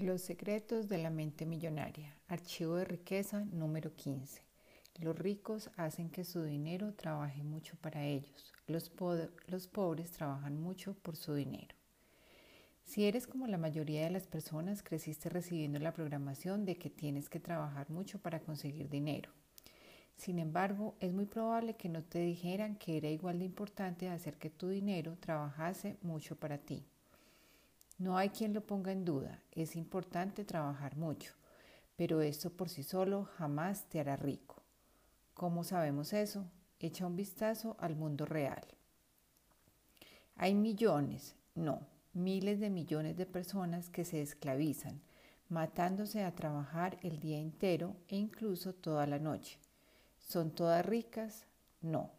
Los secretos de la mente millonaria. Archivo de riqueza número 15. Los ricos hacen que su dinero trabaje mucho para ellos. Los, los, pobres trabajan mucho por su dinero. Si eres como la mayoría de las personas, creciste recibiendo la programación de que tienes que trabajar mucho para conseguir dinero. Sin embargo, es muy probable que no te dijeran que era igual de importante hacer que tu dinero trabajase mucho para ti. No hay quien lo ponga en duda, es importante trabajar mucho, pero esto por sí solo jamás te hará rico. ¿Cómo sabemos eso? Echa un vistazo al mundo real. Hay millones, no, miles de millones de personas que se esclavizan, matándose a trabajar el día entero e incluso toda la noche ¿Son todas ricas? No.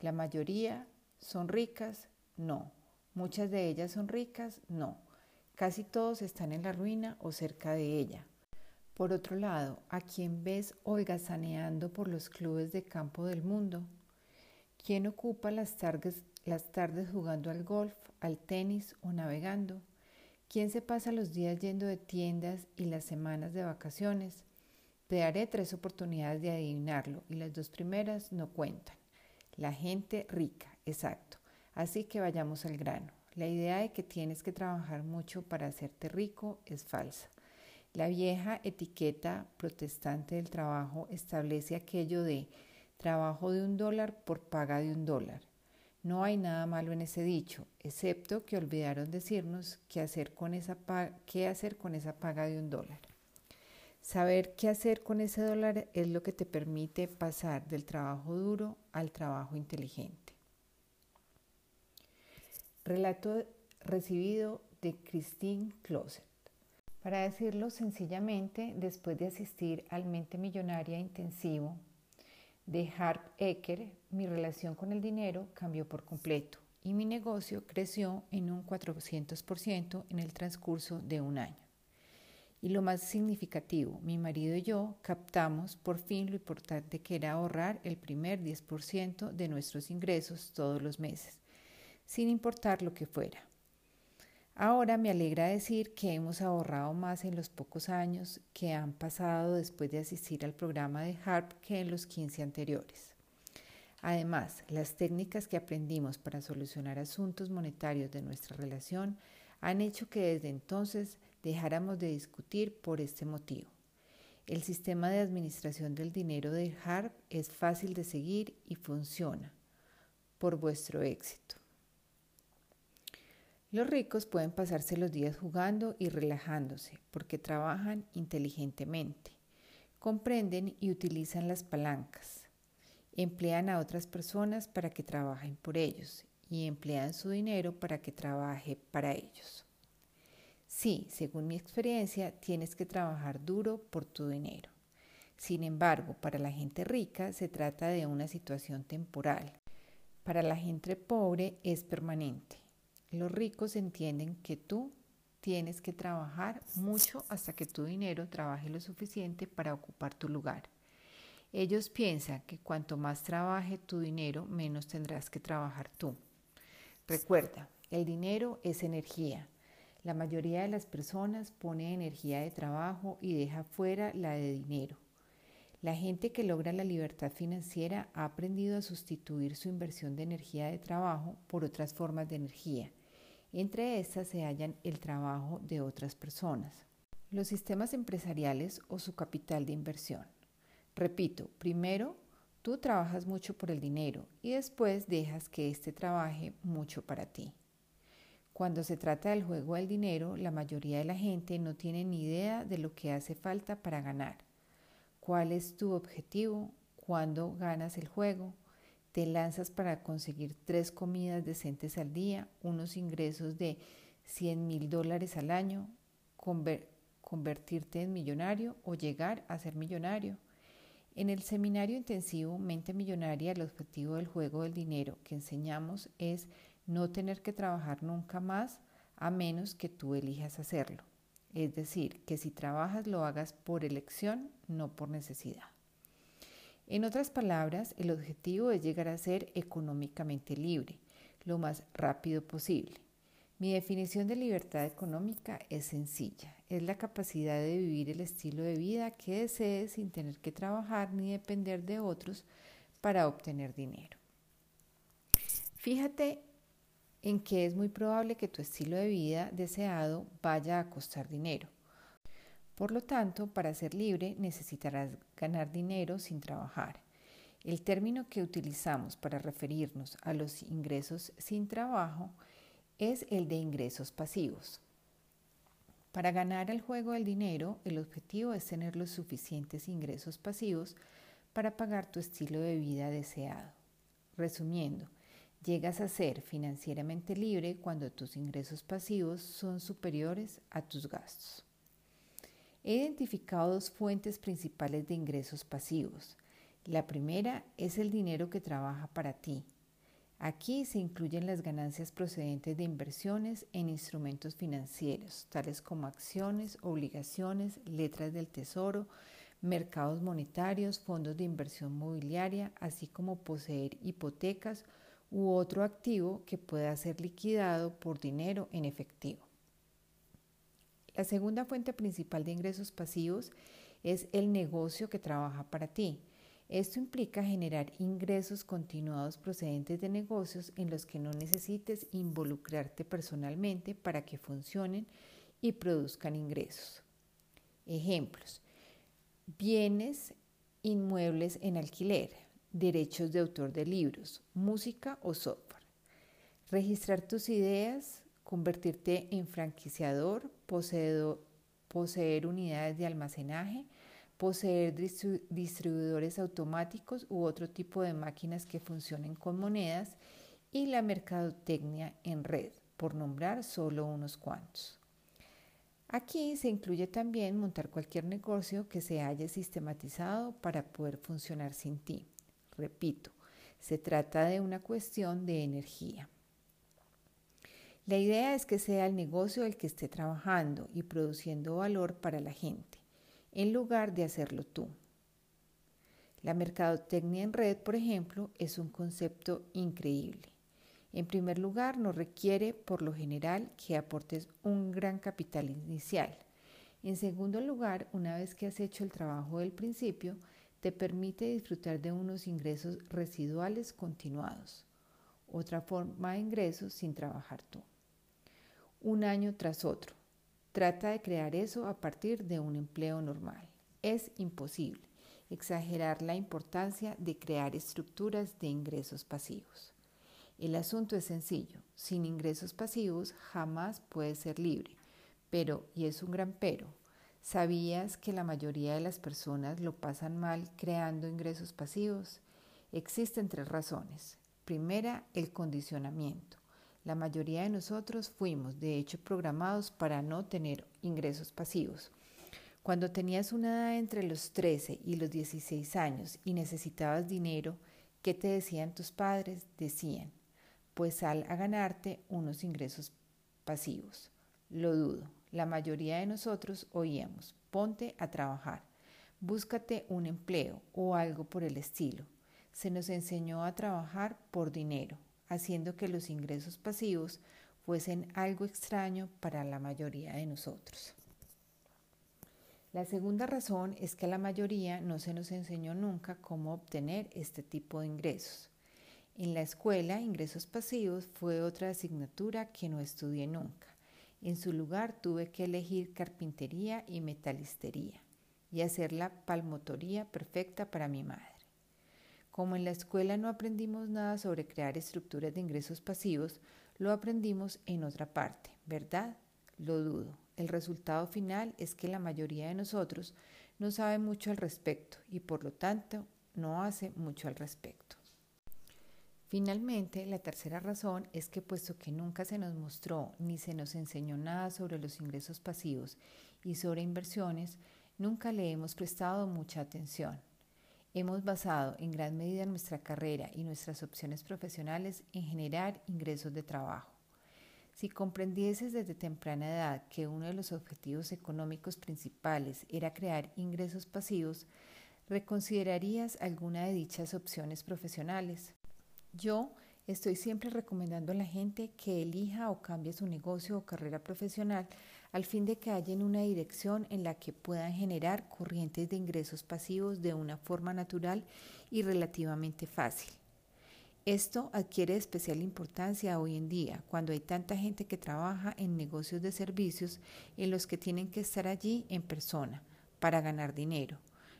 ¿La mayoría son ricas? No. ¿Muchas de ellas son ricas? No. Casi todos están en la ruina o cerca de ella. Por otro lado, ¿a quién ves holgazaneando por los clubes de campo del mundo? ¿Quién ocupa las tardes, jugando al golf, al tenis o navegando? ¿Quién se pasa los días yendo de tiendas y las semanas de vacaciones? Te daré tres oportunidades de adivinarlo y las dos primeras no cuentan. La gente rica, exacto. Así que vayamos al grano. La idea de que tienes que trabajar mucho para hacerte rico es falsa. La vieja etiqueta protestante del trabajo establece aquello de trabajo de un dólar por paga de un dólar. No hay nada malo en ese dicho, excepto que olvidaron decirnos qué hacer con esa, qué hacer con esa paga de un dólar. Saber qué hacer con ese dólar es lo que te permite pasar del trabajo duro al trabajo inteligente. Relato recibido de Christine Closet. Para decirlo sencillamente, después de asistir al Mente Millonaria Intensivo de Harp Ecker, mi relación con el dinero cambió por completo y mi negocio creció en un 400% en el transcurso de un año. Y lo más significativo, mi marido y yo captamos por fin lo importante que era ahorrar el primer 10% de nuestros ingresos todos los meses, sin importar lo que fuera. Ahora me alegra decir que hemos ahorrado más en los pocos años que han pasado después de asistir al programa de HARP que en los 15 anteriores. Además, las técnicas que aprendimos para solucionar asuntos monetarios de nuestra relación han hecho que desde entonces dejáramos de discutir por este motivo. El sistema de administración del dinero de HARP es fácil de seguir y funciona por vuestro éxito. Los ricos pueden pasarse los días jugando y relajándose porque trabajan inteligentemente, comprenden y utilizan las palancas, emplean a otras personas para que trabajen por ellos y emplean su dinero para que trabaje para ellos. Sí, según mi experiencia, tienes que trabajar duro por tu dinero. Sin embargo, para la gente rica se trata de una situación temporal. Para la gente pobre es permanente. Los ricos entienden que tú tienes que trabajar mucho hasta que tu dinero trabaje lo suficiente para ocupar tu lugar. Ellos piensan que cuanto más trabaje tu dinero, menos tendrás que trabajar tú. Recuerda, el dinero es energía la mayoría de las personas pone energía de trabajo y deja fuera la de dinero. La gente que logra la libertad financiera ha aprendido a sustituir su inversión de energía de trabajo por otras formas de energía. Entre estas se hallan el trabajo de otras personas, los sistemas empresariales o su capital de inversión. Repito, primero tú trabajas mucho por el dinero y después dejas que éste trabaje mucho para ti. Cuando se trata del juego del dinero, la mayoría de la gente no tiene ni idea de lo que hace falta para ganar. ¿Cuál es tu objetivo? ¿Cuándo ganas el juego? Te lanzas para conseguir tres comidas decentes al día, unos ingresos de 100 mil dólares al año, convertirte en millonario o llegar a ser millonario. En el seminario intensivo Mente Millonaria, el objetivo del juego del dinero que enseñamos es no tener que trabajar nunca más a menos que tú elijas hacerlo. Es decir, que si trabajas lo hagas por elección, no por necesidad. En otras palabras, el objetivo es llegar a ser económicamente libre lo más rápido posible. Mi definición de libertad económica es sencilla. Es la capacidad de vivir el estilo de vida que desees sin tener que trabajar ni depender de otros para obtener dinero. Fíjate en que es muy probable que tu estilo de vida deseado vaya a costar dinero. Por lo tanto, para ser libre necesitarás ganar dinero sin trabajar. El término que utilizamos para referirnos a los ingresos sin trabajo es el de ingresos pasivos. Para ganar el juego del dinero, el objetivo es tener los suficientes ingresos pasivos para pagar tu estilo de vida deseado. Resumiendo, llegas a ser financieramente libre cuando tus ingresos pasivos son superiores a tus gastos. He identificado dos fuentes principales de ingresos pasivos. La primera es el dinero que trabaja para ti, Aquí se incluyen las ganancias procedentes de inversiones en instrumentos financieros, tales como acciones, obligaciones, letras del tesoro, mercados monetarios, fondos de inversión mobiliaria, así como poseer hipotecas u otro activo que pueda ser liquidado por dinero en efectivo. La segunda fuente principal de ingresos pasivos es el negocio que trabaja para ti. Esto implica generar ingresos continuados procedentes de negocios en los que no necesites involucrarte personalmente para que funcionen y produzcan ingresos. Ejemplos. Bienes inmuebles en alquiler, derechos de autor de libros, música o software. Registrar tus ideas, convertirte en franquiciador, poseer unidades de almacenaje, poseer distribuidores automáticos u otro tipo de máquinas que funcionen con monedas y la mercadotecnia en red, por nombrar solo unos cuantos. Aquí se incluye también montar cualquier negocio que se haya sistematizado para poder funcionar sin ti. Repito, se trata de una cuestión de energía. La idea es que sea el negocio el que esté trabajando y produciendo valor para la gente en lugar de hacerlo tú. La mercadotecnia en red, por ejemplo, es un concepto increíble. En primer lugar, no requiere, por lo general, que aportes un gran capital inicial. En segundo lugar, una vez que has hecho el trabajo del principio, te permite disfrutar de unos ingresos residuales continuados. Otra forma de ingresos sin trabajar tú. Un año tras otro. Trata de crear eso a partir de un empleo normal. Es imposible exagerar la importancia de crear estructuras de ingresos pasivos. El asunto es sencillo. Sin ingresos pasivos jamás puedes ser libre. Pero, y es un gran pero, ¿sabías que la mayoría de las personas lo pasan mal creando ingresos pasivos? Existen tres razones. Primera, el condicionamiento. La mayoría de nosotros fuimos, de hecho, programados para no tener ingresos pasivos. Cuando tenías una edad entre los 13 y los 16 años y necesitabas dinero, ¿qué te decían tus padres? Decían, pues sal a ganarte unos ingresos pasivos. Lo dudo. La mayoría de nosotros oíamos, ponte a trabajar, búscate un empleo o algo por el estilo. Se nos enseñó a trabajar por dinero, haciendo que los ingresos pasivos fuesen algo extraño para la mayoría de nosotros. La segunda razón es que a la mayoría no se nos enseñó nunca cómo obtener este tipo de ingresos. En la escuela, ingresos pasivos fue otra asignatura que no estudié nunca. En su lugar tuve que elegir carpintería y metalistería y hacer la palmotoría perfecta para mi madre. Como en la escuela no aprendimos nada sobre crear estructuras de ingresos pasivos, lo aprendimos en otra parte, ¿verdad? Lo dudo. El resultado final es que la mayoría de nosotros no sabe mucho al respecto y por lo tanto no hace mucho al respecto. Finalmente, la tercera razón es que puesto que nunca se nos mostró ni se nos enseñó nada sobre los ingresos pasivos y sobre inversiones, nunca le hemos prestado mucha atención. Hemos basado en gran medida nuestra carrera y nuestras opciones profesionales en generar ingresos de trabajo. Si comprendieses desde temprana edad que uno de los objetivos económicos principales era crear ingresos pasivos, reconsiderarías alguna de dichas opciones profesionales. Yo Estoy siempre recomendando a la gente que elija o cambie su negocio o carrera profesional al fin de que haya una dirección en la que puedan generar corrientes de ingresos pasivos de una forma natural y relativamente fácil. Esto adquiere especial importancia hoy en día, cuando hay tanta gente que trabaja en negocios de servicios en los que tienen que estar allí en persona para ganar dinero.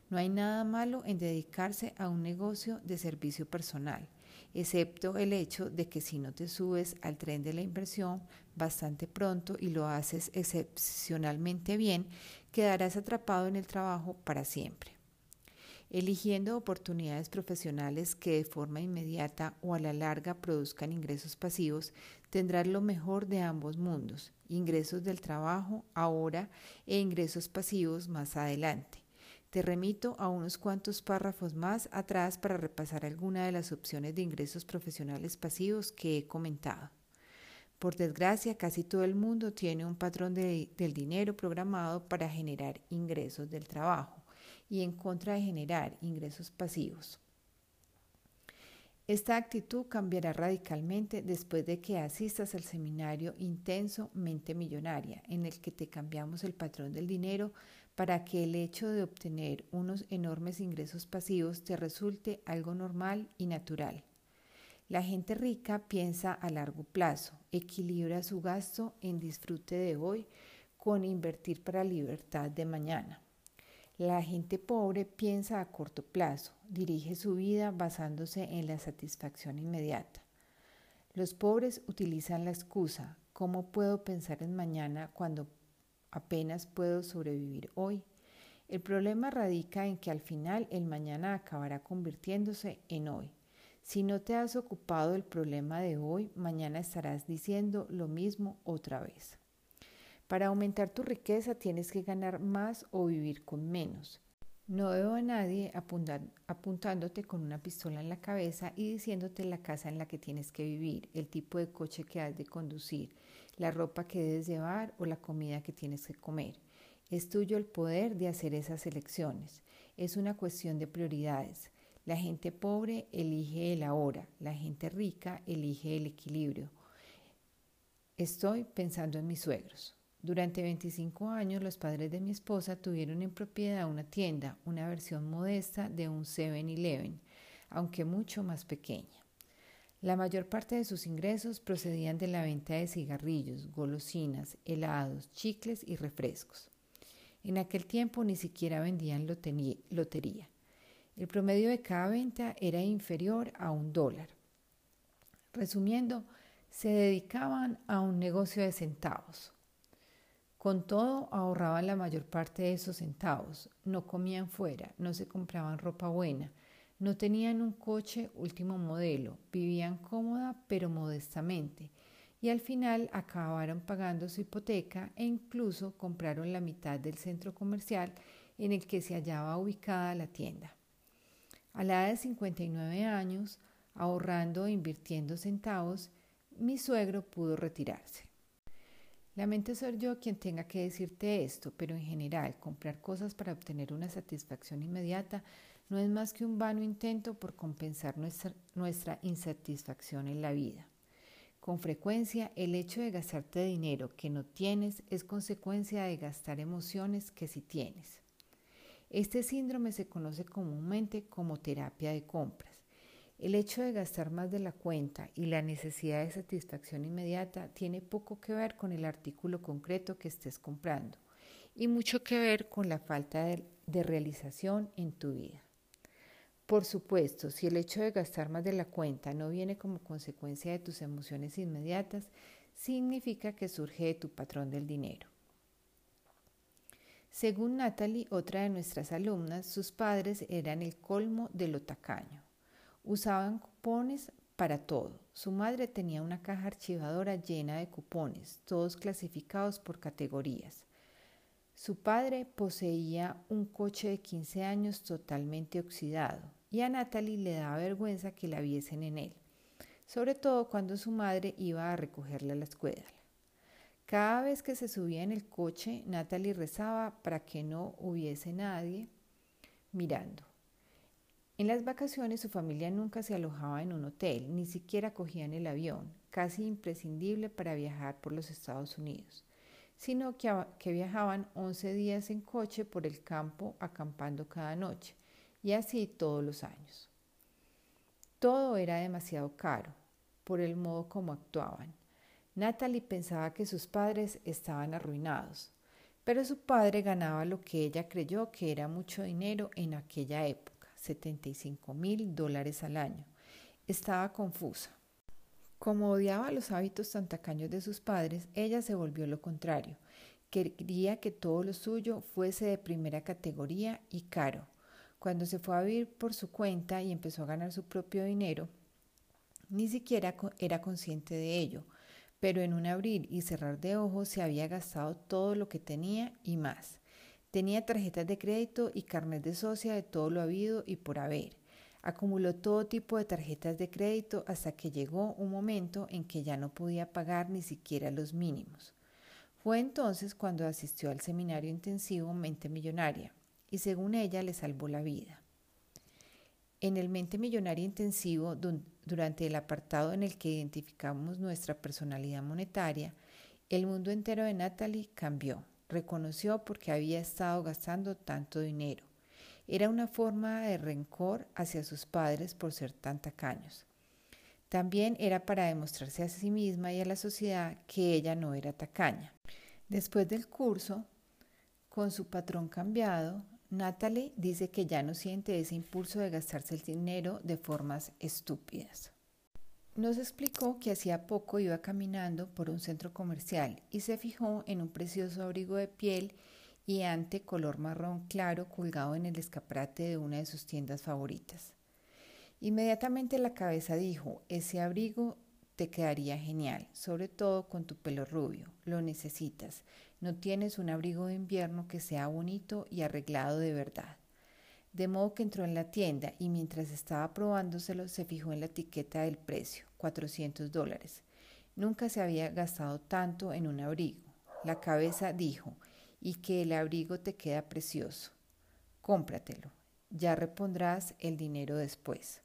No hay nada malo en dedicarse a un negocio de servicio personal, excepto el hecho de que si no te subes al tren de la inversión bastante pronto y lo haces excepcionalmente bien, quedarás atrapado en el trabajo para siempre eligiendo oportunidades profesionales que de forma inmediata o a la larga produzcan ingresos pasivos, tendrás lo mejor de ambos mundos, ingresos del trabajo ahora e ingresos pasivos más adelante. Te remito a unos cuantos párrafos más atrás para repasar alguna de las opciones de ingresos profesionales pasivos que he comentado. Por desgracia, casi todo el mundo tiene un patrón del dinero programado para generar ingresos del trabajo y en contra de generar ingresos pasivos. Esta actitud cambiará radicalmente después de que asistas al seminario Intenso Mente Millonaria, en el que te cambiamos el patrón del dinero para que el hecho de obtener unos enormes ingresos pasivos te resulte algo normal y natural. La gente rica piensa a largo plazo, equilibra su gasto en disfrute de hoy con invertir para libertad de mañana. La gente pobre piensa a corto plazo, dirige su vida basándose en la satisfacción inmediata. Los pobres utilizan la excusa, ¿cómo puedo pensar en mañana cuando apenas puedo sobrevivir hoy? El problema radica en que al final el mañana acabará convirtiéndose en hoy. Si no te has ocupado del problema de hoy, mañana estarás diciendo lo mismo otra vez. Para aumentar tu riqueza tienes que ganar más o vivir con menos. No veo a nadie apuntándote con una pistola en la cabeza y diciéndote la casa en la que tienes que vivir, el tipo de coche que has de conducir, la ropa que debes llevar o la comida que tienes que comer. Es tuyo el poder de hacer esas elecciones. Es una cuestión de prioridades. La gente pobre elige el ahora, la gente rica elige el equilibrio. Estoy pensando en mis suegros. Durante 25 años los padres de mi esposa tuvieron en propiedad una tienda, una versión modesta de un 7-Eleven, aunque mucho más pequeña. La mayor parte de sus ingresos procedían de la venta de cigarrillos, golosinas, helados, chicles y refrescos. En aquel tiempo ni siquiera vendían lotería. El promedio de cada venta era inferior a un dólar. Resumiendo, se dedicaban a un negocio de centavos, con todo, ahorraban la mayor parte de esos centavos, no comían fuera, no se compraban ropa buena, no tenían un coche último modelo, vivían cómoda pero modestamente y al final acabaron pagando su hipoteca e incluso compraron la mitad del centro comercial en el que se hallaba ubicada la tienda. A la edad de 59 años, ahorrando e invirtiendo centavos, mi suegro pudo retirarse. Lamento ser yo quien tenga que decirte esto, pero en general comprar cosas para obtener una satisfacción inmediata no es más que un vano intento por compensar nuestra, insatisfacción en la vida. Con frecuencia, el hecho de gastarte dinero que no tienes es consecuencia de gastar emociones que sí tienes. Este síndrome se conoce comúnmente como terapia de compras el hecho de gastar más de la cuenta y la necesidad de satisfacción inmediata tiene poco que ver con el artículo concreto que estés comprando y mucho que ver con la falta de, realización en tu vida. Por supuesto, si el hecho de gastar más de la cuenta no viene como consecuencia de tus emociones inmediatas, significa que surge de tu patrón del dinero. Según Natalie, otra de nuestras alumnas, sus padres eran el colmo de lo tacaño. Usaban cupones para todo. Su madre tenía una caja archivadora llena de cupones, todos clasificados por categorías. Su padre poseía un coche de 15 años totalmente oxidado y a Natalie le daba vergüenza que la viesen en él, sobre todo cuando su madre iba a recogerla a la escuela. Cada vez que se subía en el coche, Natalie rezaba para que no hubiese nadie mirando. En las vacaciones su familia nunca se alojaba en un hotel, ni siquiera cogían el avión, casi imprescindible para viajar por los Estados Unidos, sino que, que viajaban 11 días en coche por el campo acampando cada noche, y así todos los años. Todo era demasiado caro por el modo como actuaban. Natalie pensaba que sus padres estaban arruinados, pero su padre ganaba lo que ella creyó que era mucho dinero en aquella época 75 mil dólares al año. Estaba confusa. Como odiaba los hábitos tan tacaños de sus padres, ella se volvió lo contrario. Quería que todo lo suyo fuese de primera categoría y caro. Cuando se fue a vivir por su cuenta y empezó a ganar su propio dinero, ni siquiera era consciente de ello, pero en un abrir y cerrar de ojos se había gastado todo lo que tenía y más. Tenía tarjetas de crédito y carnet de socia de todo lo habido y por haber. Acumuló todo tipo de tarjetas de crédito hasta que llegó un momento en que ya no podía pagar ni siquiera los mínimos. Fue entonces cuando asistió al seminario intensivo Mente Millonaria y según ella le salvó la vida. En el Mente Millonaria Intensivo, durante el apartado en el que identificamos nuestra personalidad monetaria, el mundo entero de Natalie cambió reconoció porque había estado gastando tanto dinero. Era una forma de rencor hacia sus padres por ser tan tacaños. También era para demostrarse a sí misma y a la sociedad que ella no era tacaña. Después del curso, con su patrón cambiado, Natalie dice que ya no siente ese impulso de gastarse el dinero de formas estúpidas. Nos explicó que hacía poco iba caminando por un centro comercial y se fijó en un precioso abrigo de piel y ante color marrón claro colgado en el escaparate de una de sus tiendas favoritas. Inmediatamente la cabeza dijo, ese abrigo te quedaría genial, sobre todo con tu pelo rubio, lo necesitas, no tienes un abrigo de invierno que sea bonito y arreglado de verdad. De modo que entró en la tienda y mientras estaba probándoselo se fijó en la etiqueta del precio, 400 dólares. Nunca se había gastado tanto en un abrigo. La cabeza dijo, y que el abrigo te queda precioso. Cómpratelo. Ya repondrás el dinero después.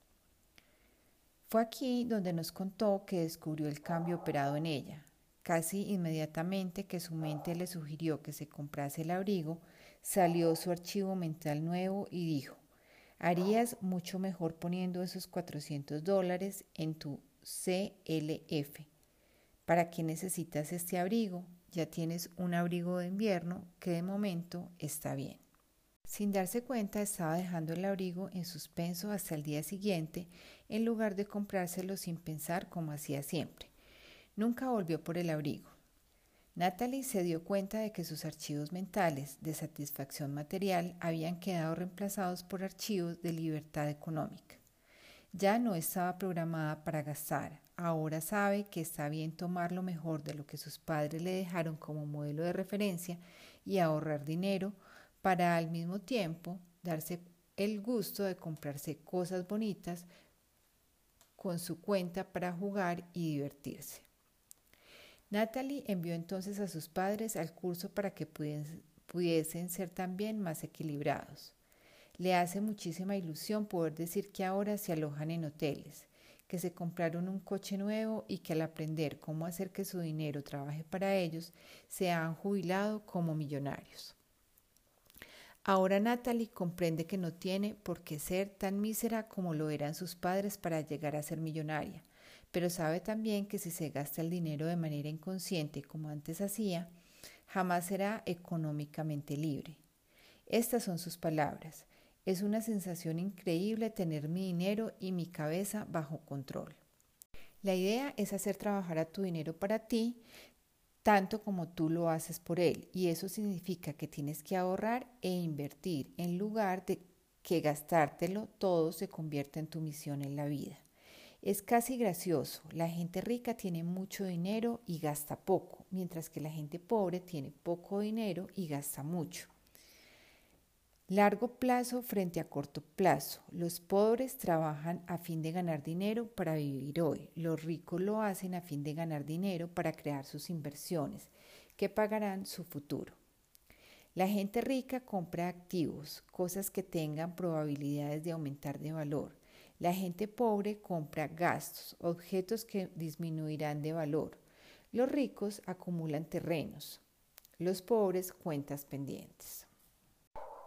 Aquí donde nos contó que descubrió el cambio operado en ella. Casi inmediatamente que su mente le sugirió que se comprase el abrigo, salió su archivo mental nuevo y dijo, harías mucho mejor poniendo esos 400 dólares en tu CLF. ¿Para qué necesitas este abrigo? Ya tienes un abrigo de invierno que de momento está bien. Sin darse cuenta estaba dejando el abrigo en suspenso hasta el día siguiente en lugar de comprárselo sin pensar como hacía siempre. Nunca volvió por el abrigo. Natalie se dio cuenta de que sus archivos mentales de satisfacción material habían quedado reemplazados por archivos de libertad económica. Ya no estaba programada para gastar, ahora sabe que está bien tomar lo mejor de lo que sus padres le dejaron como modelo de referencia y ahorrar dinero para al mismo tiempo darse el gusto de comprarse cosas bonitas con su cuenta para jugar y divertirse. Natalie envió entonces a sus padres al curso para que pudiesen, ser también más equilibrados. Le hace muchísima ilusión poder decir que ahora se alojan en hoteles, que se compraron un coche nuevo y que al aprender cómo hacer que su dinero trabaje para ellos, se han jubilado como millonarios. Ahora Natalie comprende que no tiene por qué ser tan mísera como lo eran sus padres para llegar a ser millonaria pero sabe también que si se gasta el dinero de manera inconsciente como antes hacía, jamás será económicamente libre. Estas son sus palabras. Es una sensación increíble tener mi dinero y mi cabeza bajo control. La idea es hacer trabajar a tu dinero para ti tanto como tú lo haces por él y eso significa que tienes que ahorrar e invertir en lugar de que gastártelo todo se convierta en tu misión en la vida. Es casi gracioso. La gente rica tiene mucho dinero y gasta poco, mientras que la gente pobre tiene poco dinero y gasta mucho. Largo plazo frente a corto plazo. Los pobres trabajan a fin de ganar dinero para vivir hoy. Los ricos lo hacen a fin de ganar dinero para crear sus inversiones, que pagarán su futuro. La gente rica compra activos, cosas que tengan probabilidades de aumentar de valor. La gente pobre compra gastos, objetos que disminuirán de valor. Los ricos acumulan terrenos, los pobres cuentas pendientes.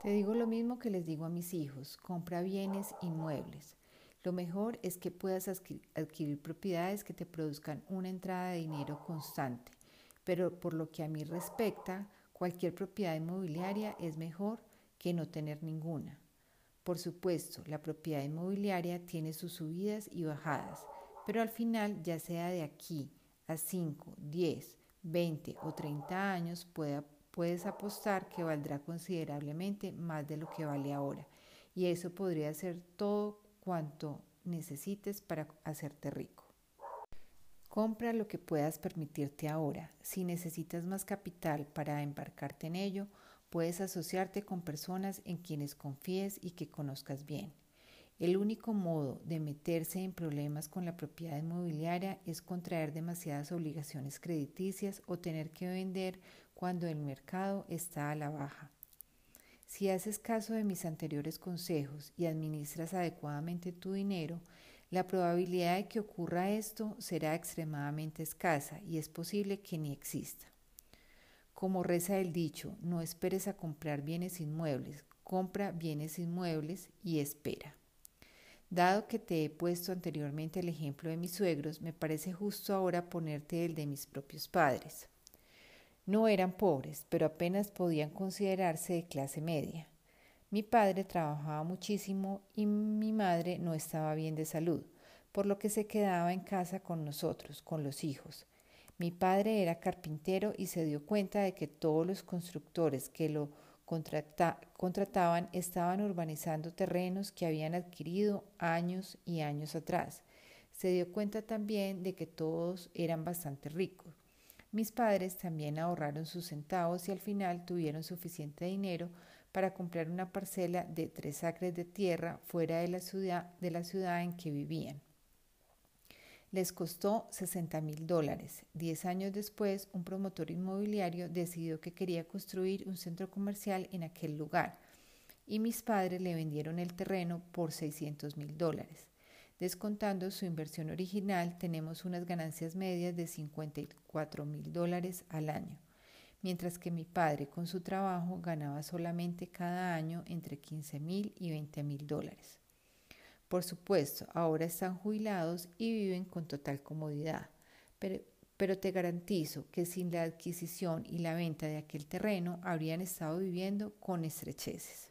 Te digo lo mismo que les digo a mis hijos, compra bienes inmuebles. Lo mejor es que puedas adquirir propiedades que te produzcan una entrada de dinero constante, pero por lo que a mí respecta, cualquier propiedad inmobiliaria es mejor que no tener ninguna. Por supuesto, la propiedad inmobiliaria tiene sus subidas y bajadas, pero al final, ya sea de aquí a 5, 10, 20 o 30 años, puedes apostar que valdrá considerablemente más de lo que vale ahora. Y eso podría ser todo cuanto necesites para hacerte rico. Compra lo que puedas permitirte ahora. Si necesitas más capital para embarcarte en ello, puedes asociarte con personas en quienes confíes y que conozcas bien. El único modo de meterse en problemas con la propiedad inmobiliaria es contraer demasiadas obligaciones crediticias o tener que vender cuando el mercado está a la baja. Si haces caso de mis anteriores consejos y administras adecuadamente tu dinero, la probabilidad de que ocurra esto será extremadamente escasa y es posible que ni exista. Como reza el dicho, no esperes a comprar bienes inmuebles, compra bienes inmuebles y espera. Dado que te he puesto anteriormente el ejemplo de mis suegros, me parece justo ahora ponerte el de mis propios padres. No eran pobres, pero apenas podían considerarse de clase media. Mi padre trabajaba muchísimo y mi madre no estaba bien de salud, por lo que se quedaba en casa con nosotros, con los hijos. Mi padre era carpintero y se dio cuenta de que todos los constructores que lo contrataban estaban urbanizando terrenos que habían adquirido años y años atrás. Se dio cuenta también de que todos eran bastante ricos. Mis padres también ahorraron sus centavos y al final tuvieron suficiente dinero para comprar una parcela de tres acres de tierra fuera de la ciudad, en que vivían. Les costó 60 mil dólares. Diez años después, un promotor inmobiliario decidió que quería construir un centro comercial en aquel lugar y mis padres le vendieron el terreno por 600 mil dólares. Descontando su inversión original, tenemos unas ganancias medias de 54 mil dólares al año, mientras que mi padre con su trabajo ganaba solamente cada año entre 15 mil y 20 mil dólares. Por supuesto, ahora están jubilados y viven con total comodidad, pero, pero, te garantizo que sin la adquisición y la venta de aquel terreno habrían estado viviendo con estrecheces.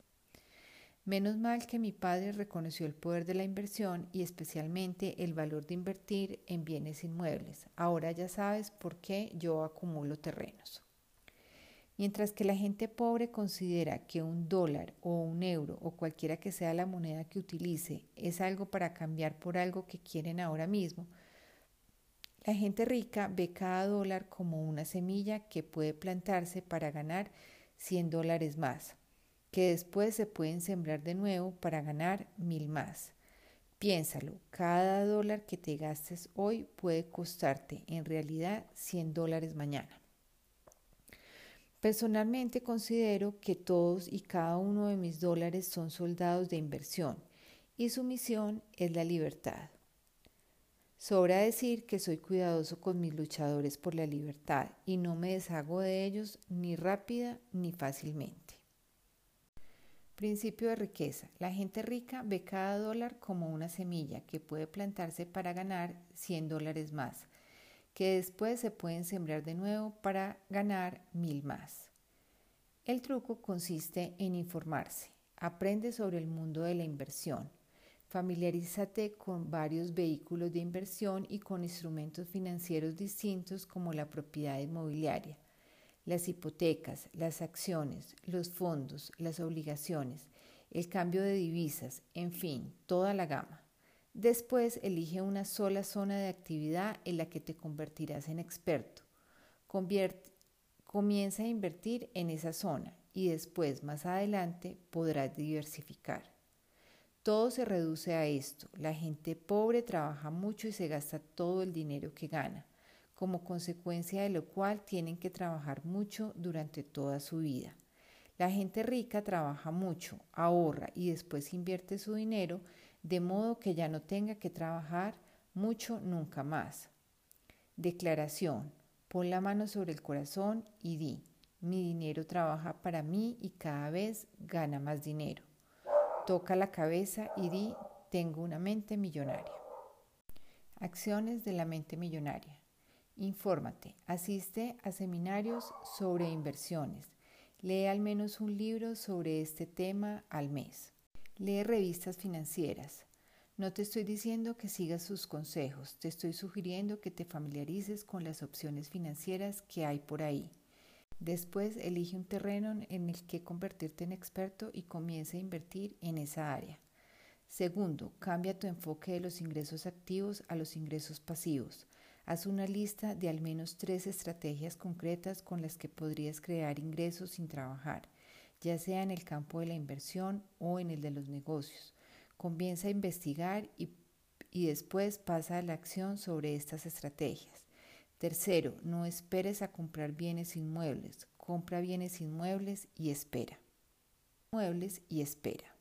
Menos mal que mi padre reconoció el poder de la inversión y especialmente el valor de invertir en bienes inmuebles. Ahora ya sabes por qué yo acumulo terrenos. Mientras que la gente pobre considera que un dólar o un euro o cualquiera que sea la moneda que utilice es algo para cambiar por algo que quieren ahora mismo, la gente rica ve cada dólar como una semilla que puede plantarse para ganar 100 dólares más, que después se pueden sembrar de nuevo para ganar mil más. Piénsalo, cada dólar que te gastes hoy puede costarte en realidad 100 dólares mañana. Personalmente considero que todos y cada uno de mis dólares son soldados de inversión y su misión es la libertad. Sobra decir que soy cuidadoso con mis luchadores por la libertad y no me deshago de ellos ni rápida ni fácilmente. Principio de riqueza. La gente rica ve cada dólar como una semilla que puede plantarse para ganar 100 dólares más que después se pueden sembrar de nuevo para ganar mil más. El truco consiste en informarse. Aprende sobre el mundo de la inversión. Familiarízate con varios vehículos de inversión y con instrumentos financieros distintos como la propiedad inmobiliaria, las hipotecas, las acciones, los fondos, las obligaciones, el cambio de divisas, en fin, toda la gama. Después elige una sola zona de actividad en la que te convertirás en experto. comienza a invertir en esa zona y después, más adelante, podrás diversificar. Todo se reduce a esto. La gente pobre trabaja mucho y se gasta todo el dinero que gana, como consecuencia de lo cual tienen que trabajar mucho durante toda su vida. La gente rica trabaja mucho, ahorra y después invierte su dinero de modo que ya no tenga que trabajar mucho nunca más. Declaración. Pon la mano sobre el corazón y di, mi dinero trabaja para mí y cada vez gana más dinero. Toca la cabeza y di, tengo una mente millonaria. Acciones de la mente millonaria. Infórmate, asiste a seminarios sobre inversiones, lee al menos un libro sobre este tema al mes, lee revistas financieras, no te estoy diciendo que sigas sus consejos, te estoy sugiriendo que te familiarices con las opciones financieras que hay por ahí. Después elige un terreno en el que convertirte en experto y comienza a invertir en esa área. Segundo, cambia tu enfoque de los ingresos activos a los ingresos pasivos. Haz una lista de al menos tres estrategias concretas con las que podrías crear ingresos sin trabajar, ya sea en el campo de la inversión o en el de los negocios. Comienza a investigar y, y después pasa a la acción sobre estas estrategias. Tercero, no esperes a comprar bienes inmuebles. Compra bienes inmuebles y espera. Muebles y espera.